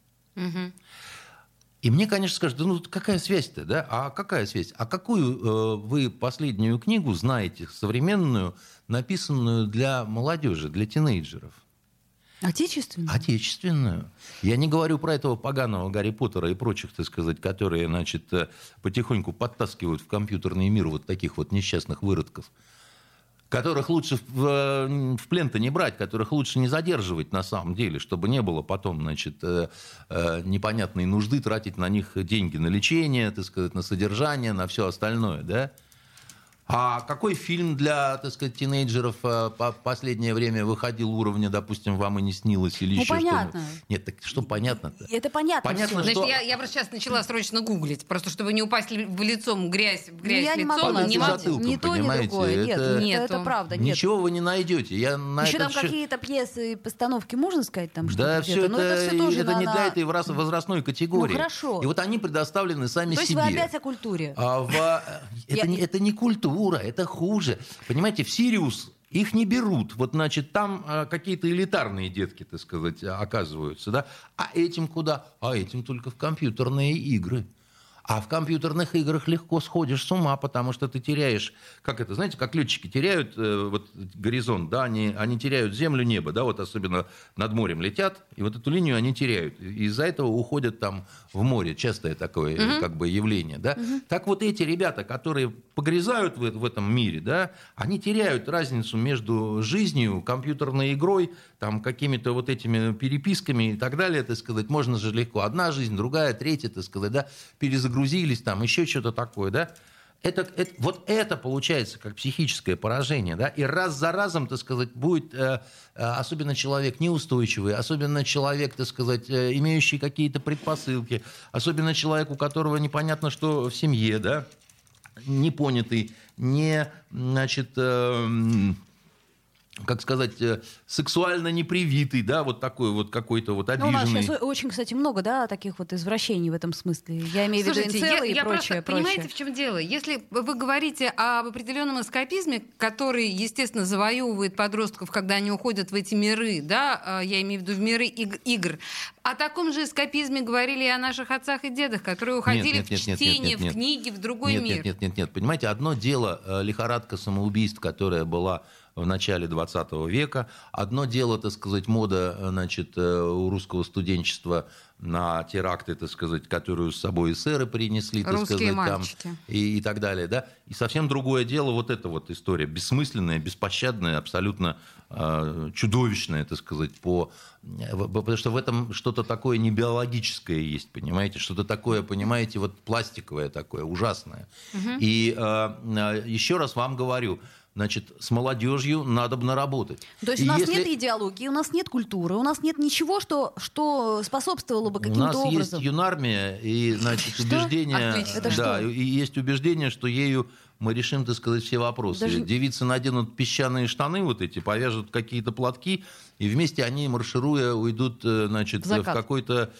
И мне, конечно, скажут, да ну какая связь-то, да? А какая связь? А какую э, вы последнюю книгу знаете, современную, написанную для молодежи, для тинейджеров? Отечественный? Отечественную. Я не говорю про этого поганого Гарри Поттера и прочих, так сказать, которые, значит, э, потихоньку подтаскивают в компьютерный мир вот таких вот несчастных выродков, которых лучше в, в плен-то не брать, которых лучше не задерживать на самом деле, чтобы не было потом, значит, э, э, непонятной нужды тратить на них деньги на лечение, так сказать, на содержание, на все остальное, да? А какой фильм для, так сказать, тинейджеров э, по последнее время выходил уровня, допустим, вам и не снилось или Ну, еще понятно. что-нибудь? Нет, так что понятно-то? Это понятно. Понятно, всё. что- Значит, я, я просто сейчас начала срочно гуглить, просто чтобы не упасть ли- в лицом грязь, в грязь Ну, я не могу лицом. Не могу. затылком, Ни то, ни понимаете, другое. Нет, это- Нету. это правда. Нет. Ничего вы не найдете. Я на Еще там счет- какие-то пьесы и постановки, можно сказать, там Да, что-то все где-то? это, Но это все тоже это на- не на- для этой возрастной категории. Ну, хорошо. И вот они предоставлены сами То есть себе. вы опять о культуре. А в- это, Я- не, это не культура, это хуже. Понимаете, в Сириус их не берут. Вот, значит, там а, какие-то элитарные детки, так сказать, а, оказываются, да? А этим куда? А этим только в компьютерные игры. А в компьютерных играх легко сходишь с ума, потому что ты теряешь, как это, знаете, как летчики теряют э, вот горизонт, да, они, они теряют землю, небо, да, вот особенно над морем летят, и вот эту линию они теряют. И из-за этого уходят там в море, частое такое э, как бы явление, да. Так вот эти ребята, которые погрязают в, в этом мире, да, они теряют разницу между жизнью, компьютерной игрой, там какими-то вот этими переписками и так далее, так сказать, можно же легко. Одна жизнь, другая, третья, так сказать, да, перезагрузились, там еще что-то такое, да. Это, это- вот это получается как психическое поражение, да, и раз за разом, так сказать, будет, э, э, особенно человек неустойчивый, особенно человек, так сказать, э, имеющий какие-то предпосылки, особенно человек, у которого непонятно, что в семье, да, непонятый, не, значит, э, как сказать, э, сексуально непривитый, да, вот такой вот какой-то вот Ну, у нас обиженный. сейчас очень, кстати, много, да, таких вот извращений в этом смысле. Я имею в виду Слушайте, я, инцелы и я прочее, просто, прочее. понимаете, в чем дело? Если вы говорите об определенном эскапизме, который, естественно, завоевывает подростков, когда они уходят в эти миры, да, а, я имею в виду в миры иг- игр, о таком же эскапизме говорили и о наших отцах и дедах, которые уходили нет, нет, в нет, нет, чтение, нет, нет. в книги, в другой нет, мир. Нет, нет, нет, нет. Понимаете, одно дело э, лихорадка самоубийств, которая была в начале 20 века. Одно дело, так сказать, мода э, значит, э, у русского студенчества на теракты, так сказать, которую с собой эсеры принесли, так Русские сказать, там, и, и так далее, да. И совсем другое дело вот эта вот история, бессмысленная, беспощадная, абсолютно э, чудовищная, так сказать, по... э, потому что в этом что-то такое не биологическое есть, понимаете, что-то такое, понимаете, вот пластиковое такое, ужасное. И э, э, еще раз вам говорю, значит, с молодежью надо бы наработать. То есть И у нас если- нет идеологии, у нас нет культуры, у нас нет ничего, что, что способствовало бы У каким-то нас образом. есть юнармия и, значит, Что? убеждение... Отлично. Да, что? и есть убеждение, что ею мы решим, так сказать, все вопросы. Даже- Девицы наденут песчаные штаны вот эти, повяжут какие-то платки, и вместе они, маршируя, уйдут, э, значит, В в, какой-то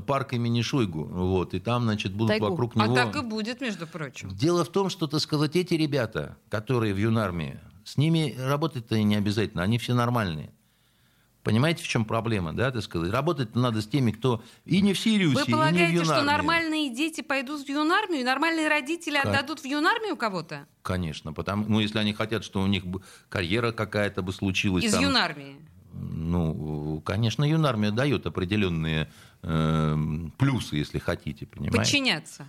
парк имени Шойгу. Вот, и там, значит, будут Тайгу. вокруг А него... так и будет, между прочим. Дело в том, что, так сказать, эти ребята, которые в юнармии, с ними работать-то и не обязательно, они все нормальные. Понимаете, в чем проблема, да, так сказать? Работать надо с теми, кто и не в Сириусе, Вы и не в полагаете, что нормальные дети пойдут в юнармию, и нормальные родители Как? отдадут в юнармию кого-то? Конечно, потому, ну, если они хотят, что у них карьера какая-то бы случилась. Из там, юнармии. Ну, конечно, юнармия дает определенные э, плюсы, если хотите, понимаете? Подчиняться.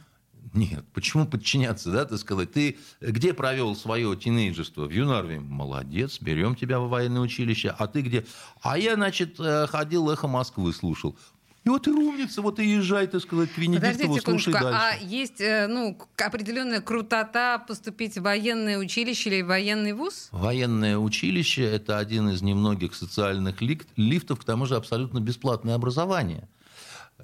Нет, почему подчиняться, да, так сказать? Ты где провел свое тинейджерство? В Юнарве. Молодец, берем тебя в военное училище. А ты где? А я, значит, э, ходил эхо Москвы слушал. И вот и умница, вот и езжай, так сказать, к Венедиктову, слушай а дальше. есть э, ну, определенная крутота поступить в военное училище или в военный вуз? Военное училище – это один из немногих социальных лифтов, к тому же абсолютно бесплатное образование.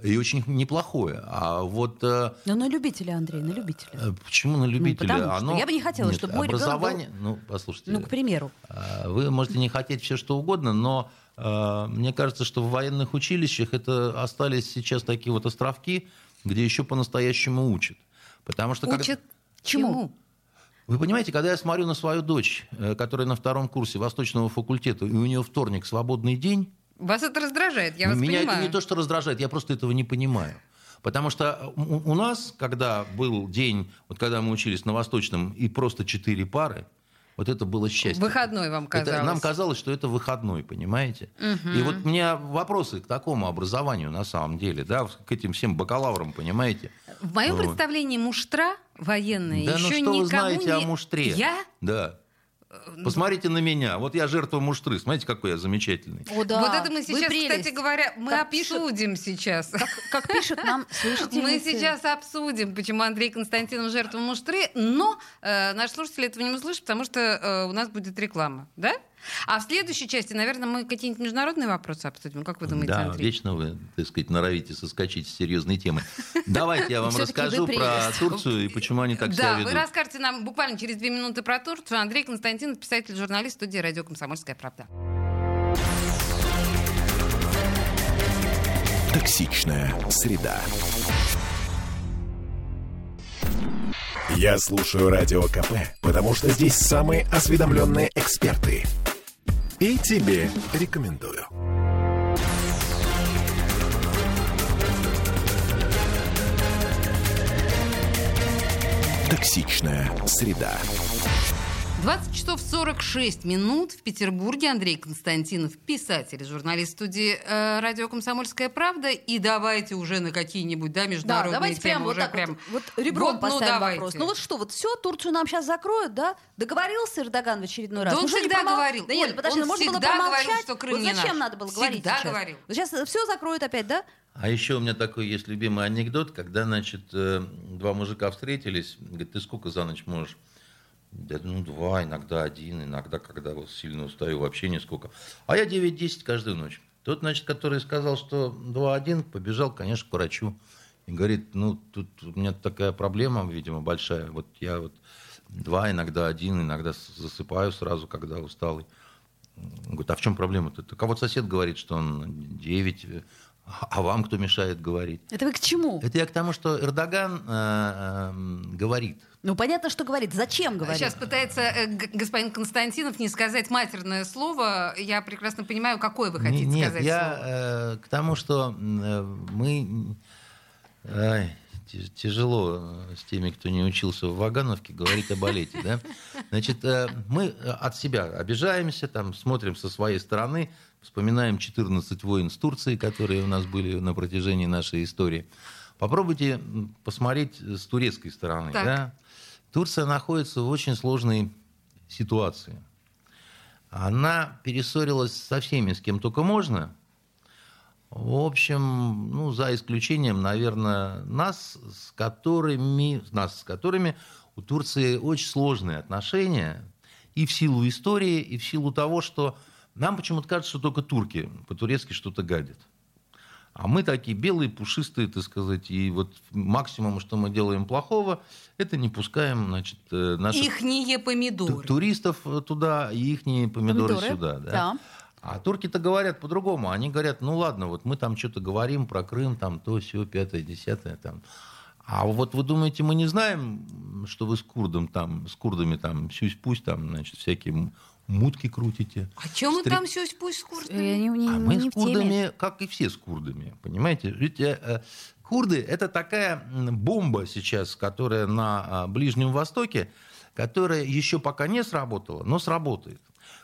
И очень неплохое. А вот э, Ну, на любителя, Андрей, на любителя. э, почему на любителя? потому что Оно... я бы не хотела, Нет, чтобы мой ребенок был- образование... Ну, послушайте. Ну, к примеру. А, Вы можете не хотеть все что угодно, но э, мне кажется, что в военных училищах это остались сейчас такие вот островки, где еще по-настоящему учат. Потому что когда- Учат Чему? чему? Вы понимаете, когда я смотрю на свою дочь, э, которая на втором курсе Восточного факультета, и у нее вторник свободный день, Вас это раздражает, я ну, вас меня понимаю. это не то, что раздражает, я просто этого не понимаю. Потому что у, у нас, когда был день, вот когда мы учились на Восточном, и просто четыре пары, вот это было счастье. Выходной вам Это- казалось. нам казалось, что это выходной, понимаете? И вот у меня вопросы к такому образованию на самом деле, да, к этим всем бакалаврам, понимаете? В моем Вот. представлении муштра военная Да ну еще что вы никому знаете не... о муштре? Я? Да. Посмотрите на меня. Вот я жертва муштры. Смотрите, какой я замечательный. О, да. Вот это мы сейчас, кстати говоря, мы Как пишут- обсудим сейчас. Как пишут нам Мы слушательницы. сейчас обсудим, почему Андрей Константинов жертва муштры, но э, наши слушатели этого не услышат, потому что э, у нас будет реклама, да? А в следующей части, наверное, мы какие-нибудь международные вопросы обсудим. Как вы думаете, Да, Андрей? вечно вы, так сказать, норовите соскочить с серьезной темы. Давайте я вам расскажу про. Турцию и почему они так себя Да, вы ведут. расскажете нам буквально через две минуты про Турцию. Андрей Константинов, писатель, журналист студии «Радио Комсомольская правда». Токсичная среда. Я слушаю Радио КП, потому что здесь самые осведомленные эксперты. И тебе рекомендую. Токсичная среда. 20 часов 46 минут в Петербурге. Андрей Константинов, писатель, журналист студии э, «Радио Комсомольская правда». И давайте уже на какие-нибудь да, Да, международные давайте темы прям вот уже так прям... вот, вот ребром Вот, ну, поставим давайте. вопрос. Ну вот что, вот все, Турцию нам сейчас закроют, да? Договорился Эрдоган в очередной раз? Да он Ну всегда промол- говорил. Да нет, Оль, подожди, он ну, можно было всегда промолчать. говорил, что Крым вот не зачем наш. надо было говорить Всегда сейчас? говорил. Вот сейчас все закроют опять, да? А еще у меня такой есть любимый анекдот, когда, значит, э, два мужика встретились, говорит, ты сколько за ночь можешь? Да, ну, два, иногда один, иногда, когда вот сильно устаю, вообще нисколько. А я 9-10 каждую ночь. Тот, значит, который сказал, что 2-1, побежал, конечно, к врачу. И говорит, ну, тут у меня такая проблема, видимо, большая. Вот я вот два, иногда один, иногда засыпаю сразу, когда усталый. Он говорит, а в чем проблема-то? Так а вот сосед говорит, что он 9, а вам кто мешает говорить? Это вы к чему? Это я к тому, что Эрдоган э, э, говорит. Ну, понятно, что говорит. Зачем говорит? Сейчас пытается э, господин Константинов не сказать матерное слово. Я прекрасно понимаю, какое вы хотите Не- Нет, сказать я слово. э, к тому, что э, мы... ти- тяжело э, с теми, кто не учился в Вагановке, говорить о балете. Да? Значит, э, мы э, от себя обижаемся, там, смотрим со своей стороны, вспоминаем 14 войн с Турцией, которые у нас были на протяжении нашей истории. Попробуйте посмотреть с турецкой стороны. Так. Да? Турция находится в очень сложной ситуации. Она перессорилась со всеми, с кем только можно. В общем, ну, за исключением, наверное, нас, с которыми, нас, с которыми у Турции очень сложные отношения и в силу истории, и в силу того, что нам почему-то кажется, что только турки по-турецки что-то гадят. А мы такие белые, пушистые, так сказать, и вот максимум, что мы делаем плохого, это не пускаем, значит, э, наших Ихние помидоры. туристов туда и их помидоры, Помидоры, сюда. Да? да. А турки-то говорят по-другому. Они говорят, ну ладно, вот мы там что-то говорим про Крым, там то, все, пятое, десятое. Там. А вот вы думаете, мы не знаем, что вы с курдом там, с курдами там, сюсь-пусть там, значит, всякие мутки крутите. А чем мы Стри- там сюсь пусть с Я куртами? не, не- а мы не с курдами, как и все с курдами, понимаете? Ведь э, э, курды это такая бомба сейчас, которая на а, Ближнем Востоке, которая еще пока не сработала, но сработает.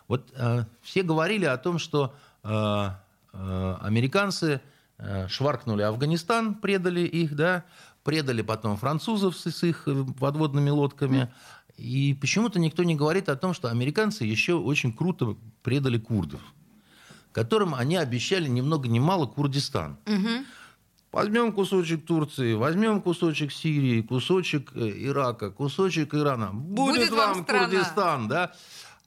Вот э, все говорили о том, что э, э, американцы э, шваркнули Афганистан, предали их, да, предали потом французов с, с их э, подводными лодками. И почему-то никто не говорит о том, что американцы еще очень круто предали курдов которым они обещали ни много ни мало Курдистан. Возьмем кусочек Турции, возьмем кусочек Сирии, кусочек э, Ирака, кусочек Ирана. Будет, Будет вам вам страна. Курдистан, да?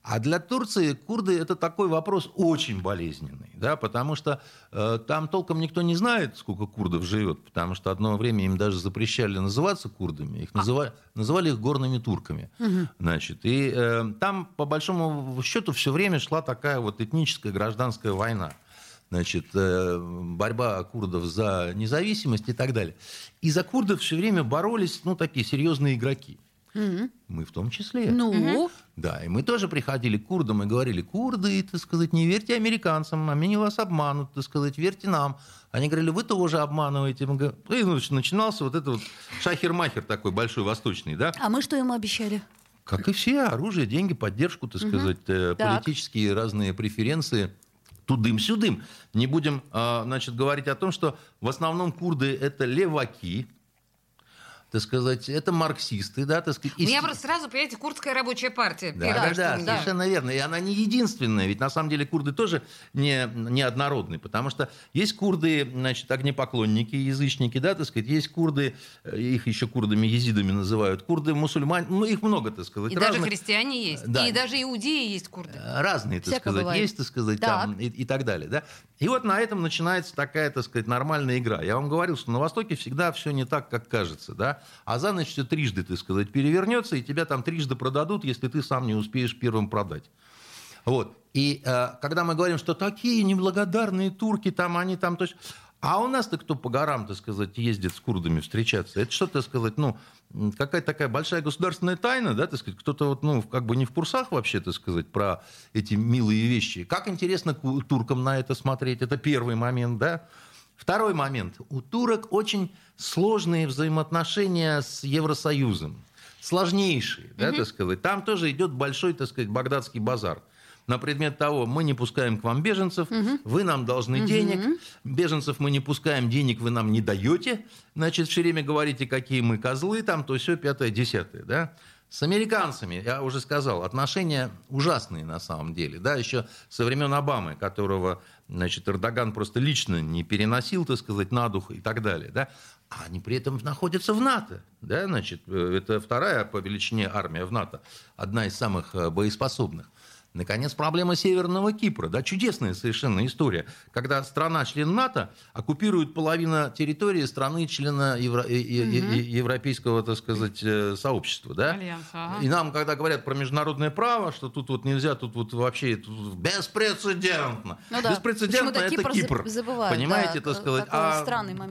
А для Турции курды это такой вопрос очень болезненный, да, потому что э, там толком никто не знает, сколько курдов живет, потому что одно время им даже запрещали называться курдами, их называли, называли их горными турками, значит, и э, там по большому счету все время шла такая вот этническая гражданская война значит, э, борьба курдов за независимость и так далее. И за курдов все время боролись, ну, такие серьезные игроки. Мы в том числе. Ну, Да, и мы тоже приходили к курдам и говорили, курды, так сказать, не верьте американцам, они вас обманут, так сказать, верьте нам. Они говорили, вы тоже обманываете. Мы говорим, И ну, начинался вот этот вот шахер-махер такой большой, восточный, да? а мы что ему обещали? Как и все, оружие, деньги, поддержку, так сказать, э, Так. политические разные преференции. Тудым-сюдым. Не будем, а, значит, говорить о том, что в основном курды это леваки, так сказать, это марксисты, да, так сказать. У меня просто сразу, понимаете, курдская рабочая партия. Да, да, да, у меня. совершенно верно. И она не единственная, ведь на самом деле курды тоже не, не однородны, потому что есть курды, значит, огнепоклонники, язычники, да, так сказать, есть курды, э, их еще курдами, езидами называют, курды мусульмане, ну, их много, так сказать. И даже разных. христиане есть. Да. И даже иудеи есть курды. Разные, так Всяко сказать, бывает. есть, так сказать, Так. там и, и так далее, да. И вот на этом начинается такая, так сказать, нормальная игра. Я вам говорил, что на Востоке всегда все не так, как кажется, да. А за ночь все трижды, так сказать, перевернется, и тебя там трижды продадут, если ты сам не успеешь первым продать. Вот. И э, когда мы говорим, что такие неблагодарные турки, там они там... То есть... А у нас-то кто по горам, так сказать, ездит с курдами встречаться? Это что, так сказать, ну, какая-то такая большая государственная тайна, да, так сказать, кто-то вот, ну, как бы не в курсах вообще, так сказать, про эти милые вещи. Как интересно туркам на это смотреть? Это первый момент, да. Второй момент. У турок очень сложные взаимоотношения с Евросоюзом. Сложнейшие, да, так сказать. Там тоже идет большой, так сказать, багдадский базар на предмет того, мы не пускаем к вам беженцев, вы нам должны денег, беженцев мы не пускаем, денег вы нам не даете, значит, все время говорите, какие мы козлы, там, то все пятое, десятое, да. С американцами, я уже сказал, отношения ужасные на самом деле, да, еще со времен Обамы, которого, значит, Эрдоган просто лично не переносил, так сказать, на дух и так далее, да. А они при этом находятся в НАТО, да, значит, э, это вторая по величине армия в НАТО, одна из самых э, боеспособных. Наконец, проблема Северного Кипра. Да, чудесная совершенно история. Когда страна-член НАТО оккупирует половину территории страны-члена Евро- э- Европейского, так сказать, сообщества. Да? Альянс, ага. И нам, когда говорят про международное право, что тут вот нельзя, тут вот вообще тут беспрецедентно. Ну да. Беспрецедентно это Кипр Кипр. за- забывают, Понимаете, да, так сказать. А.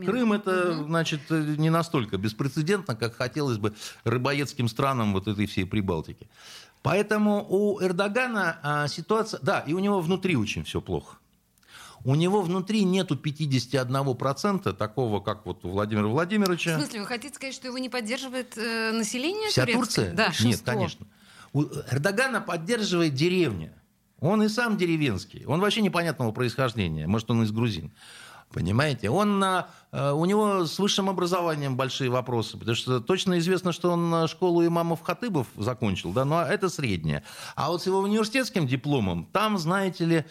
Крым это, значит, э, не настолько беспрецедентно, как хотелось бы рыбоедским странам вот этой всей Прибалтики. Поэтому у Эрдогана а, ситуация... Да, и у него внутри очень все плохо. У него внутри нету 51% такого, как вот у Владимира В Владимировича. смысле, вы хотите сказать, что его не поддерживает э, население Вся турецкое? Турция? Да. Нет, Большинство. конечно. У Эрдогана поддерживает деревня. Он и сам деревенский. Он вообще непонятного происхождения. Может, он из грузин. Понимаете? Он, э, у него с высшим образованием большие вопросы, потому что точно известно, что он а, школу имамов Хатыбов закончил, да, но это среднее. А вот с его университетским дипломом, там, знаете ли,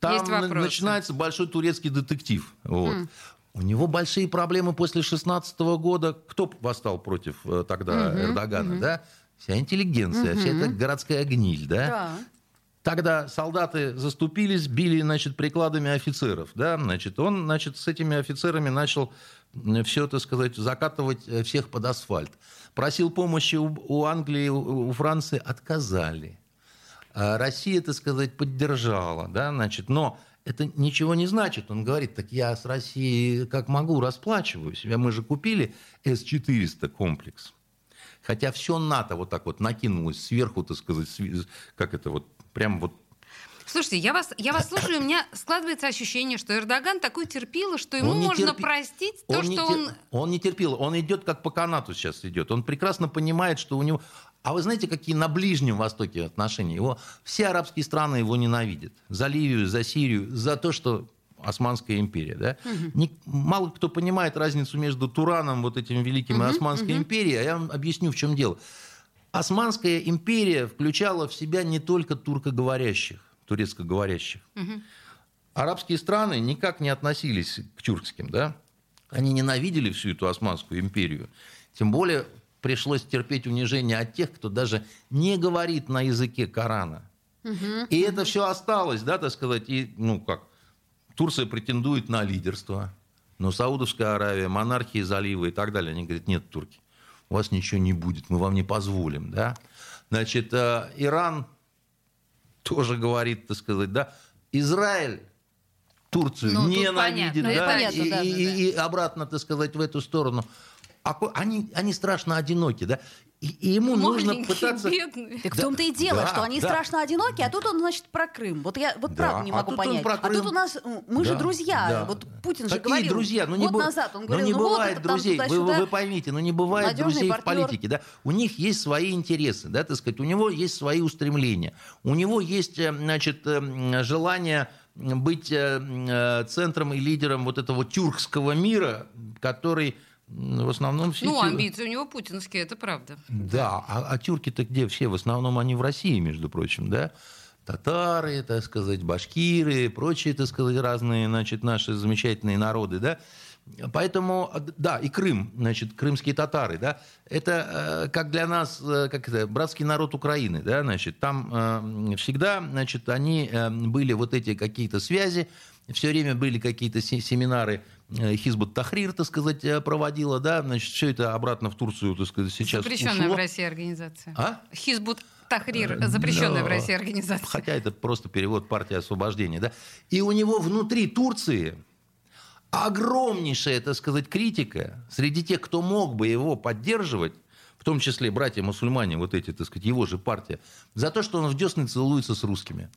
там Есть вопросы. начинается большой турецкий детектив. Вот. У него большие проблемы после 16 года. Кто восстал против э, тогда Эрдогана, да? Вся интеллигенция, вся эта городская гниль, да? Да. Тогда солдаты заступились, били, значит, прикладами офицеров, да, значит, он, значит, с этими офицерами начал все, так сказать, закатывать э, всех под асфальт. Просил помощи у, Англии, у, Франции, отказали. А Россия, так сказать, поддержала, да, значит, но это ничего не значит. Он говорит, так я с Россией как могу расплачиваюсь. Мы же купили С-400 комплекс. Хотя все НАТО вот так вот накинулось сверху, так сказать, как это вот, прям вот Слушайте, я вас, я вас слушаю, у меня складывается ощущение, что Эрдоган такой терпило, что ему Он не можно терпи- простить то, не что тер- он... Он не терпел, он идет как по канату сейчас идет. Он прекрасно понимает, что у него... А вы знаете, какие на Ближнем Востоке отношения? Его... Все арабские страны его ненавидят. За Ливию, за Сирию, за то, что Османская империя. Да? Ни- Мало кто понимает разницу между Тураном, вот этим великим, и Османской империей. А я вам объясню, в чем дело. Османская империя включала в себя не только туркоговорящих, турецкоговорящих. Арабские страны никак не относились к тюркским, да? Они ненавидели всю эту Османскую империю. Тем более пришлось терпеть унижение от тех, кто даже не говорит на языке Корана. И это все осталось, да, так сказать, и, ну как, Турция претендует на лидерство, но Саудовская Аравия, монархии залива и так далее, они говорят, нет, турки, у вас ничего не будет, мы вам не позволим, да. Значит, э, Иран тоже говорит, так сказать, да, Израиль Турцию Ну, ненавидит, понятно. Ну, да, понятно, и, да, и- да, и обратно, так сказать, в эту сторону. А они, они страшно одиноки, да, и, и ему нужно пытаться... бедный. Так в том-то и дело, да, что они да. страшно одиноки, а тут он, значит, про Крым. Вот я вот Да, правда не а могу он понять. про А Крым. тут у нас, мы же Да, друзья. да. Вот Путин же Какие говорил друзья? Ну, не год бу- назад, он ну, говорил, не ну, вот бывает там друзей. Вы, вы- вы поймите, ну не бывает Надежный друзей партнер. в политике. Да? У них есть свои интересы, да, так сказать, у него есть свои устремления. У него есть, э, значит, э, желание быть э, центром и лидером вот этого тюркского мира, который в основном все... Ну, амбиции у него путинские, это правда. Да, а, а тюрки-то где все? В основном они в России, между прочим, да? Татары, так сказать, башкиры, прочие, так сказать, разные, значит, наши замечательные народы, да? Поэтому, да, и Крым, значит, крымские татары, да, это э, как для нас, э, как это, братский народ Украины, да, значит, там э, всегда, значит, они э, были вот эти какие-то связи, все время были какие-то се- семинары, Хизбут Тахрир, так сказать, э, проводила, да, значит, все это обратно в Турцию, так сказать, сейчас Запрещенная ушло. в России организация. А? Хизбут Тахрир, запрещенная в Да. России организация. Хотя это просто перевод партии освобождения. Да? И у него внутри Турции огромнейшая, так сказать, критика среди тех, кто мог бы его поддерживать, в том числе братья-мусульмане, вот эти, так сказать, его же партия, за то, что он в десны целуется с русскими,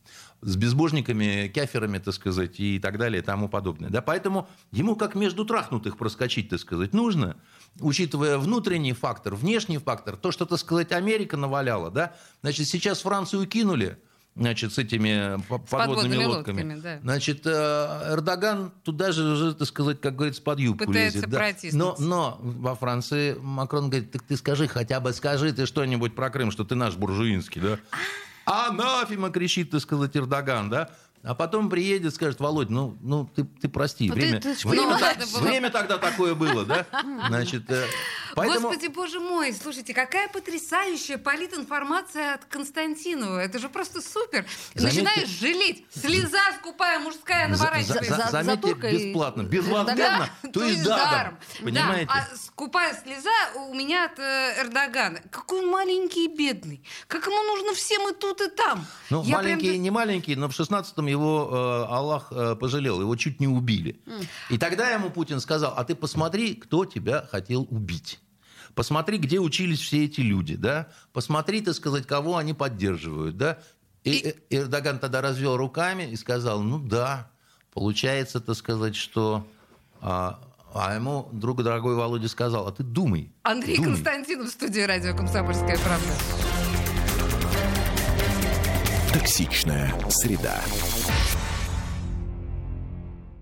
с безбожниками, кяферами, так сказать, и так далее, и тому подобное. Да? Поэтому ему как между трахнутых проскочить, так сказать, нужно, учитывая внутренний фактор, внешний фактор, то, что, так сказать, Америка наваляла, да, значит, сейчас Францию кинули, значит, с этими по- подводными, подводными лодками. лодками, да. Значит, э, Эрдоган туда же уже, так сказать, как говорится, под юбку Пытается лезет. да. протиснуться. Но, но во Франции Макрон говорит, так ты скажи, хотя бы скажи ты что-нибудь про Крым, что ты наш буржуинский, да? Анафима кричит, так сказать, Эрдоган, да? А потом приедет, скажет, Володь, ну, ну ты, ты прости, Ну, ты- время, ты ж время, так- время тогда такое было, да? Значит, э, поэтому... Господи, боже мой, слушайте, какая потрясающая политинформация от Константинова. Это же просто супер. Заметьте- Начинаешь жалеть. Слеза скупая мужская наворачивается. за- За- заметьте, за туркой- бесплатно. Безвозмездно, Да, то есть даром. Да, Понимаете? а скупая слеза у меня от э, Эрдогана. Какой он маленький и бедный. Как ему нужно всем и тут, и там. Ну, Я маленький и прям- не маленький, но в 16-м его э, Аллах э, пожалел, его чуть не убили. И тогда ему Путин сказал, а ты посмотри, кто тебя хотел убить. Посмотри, где учились все эти люди, да? Посмотри, так сказать, кого они поддерживают, да? И, И- э, Эрдоган тогда развел руками и сказал, ну да, получается, так сказать, что... А, а ему друг дорогой Володя сказал, а ты думай. Андрей думай. Константинов в студии радио «Комсомольская правда». Токсичная среда.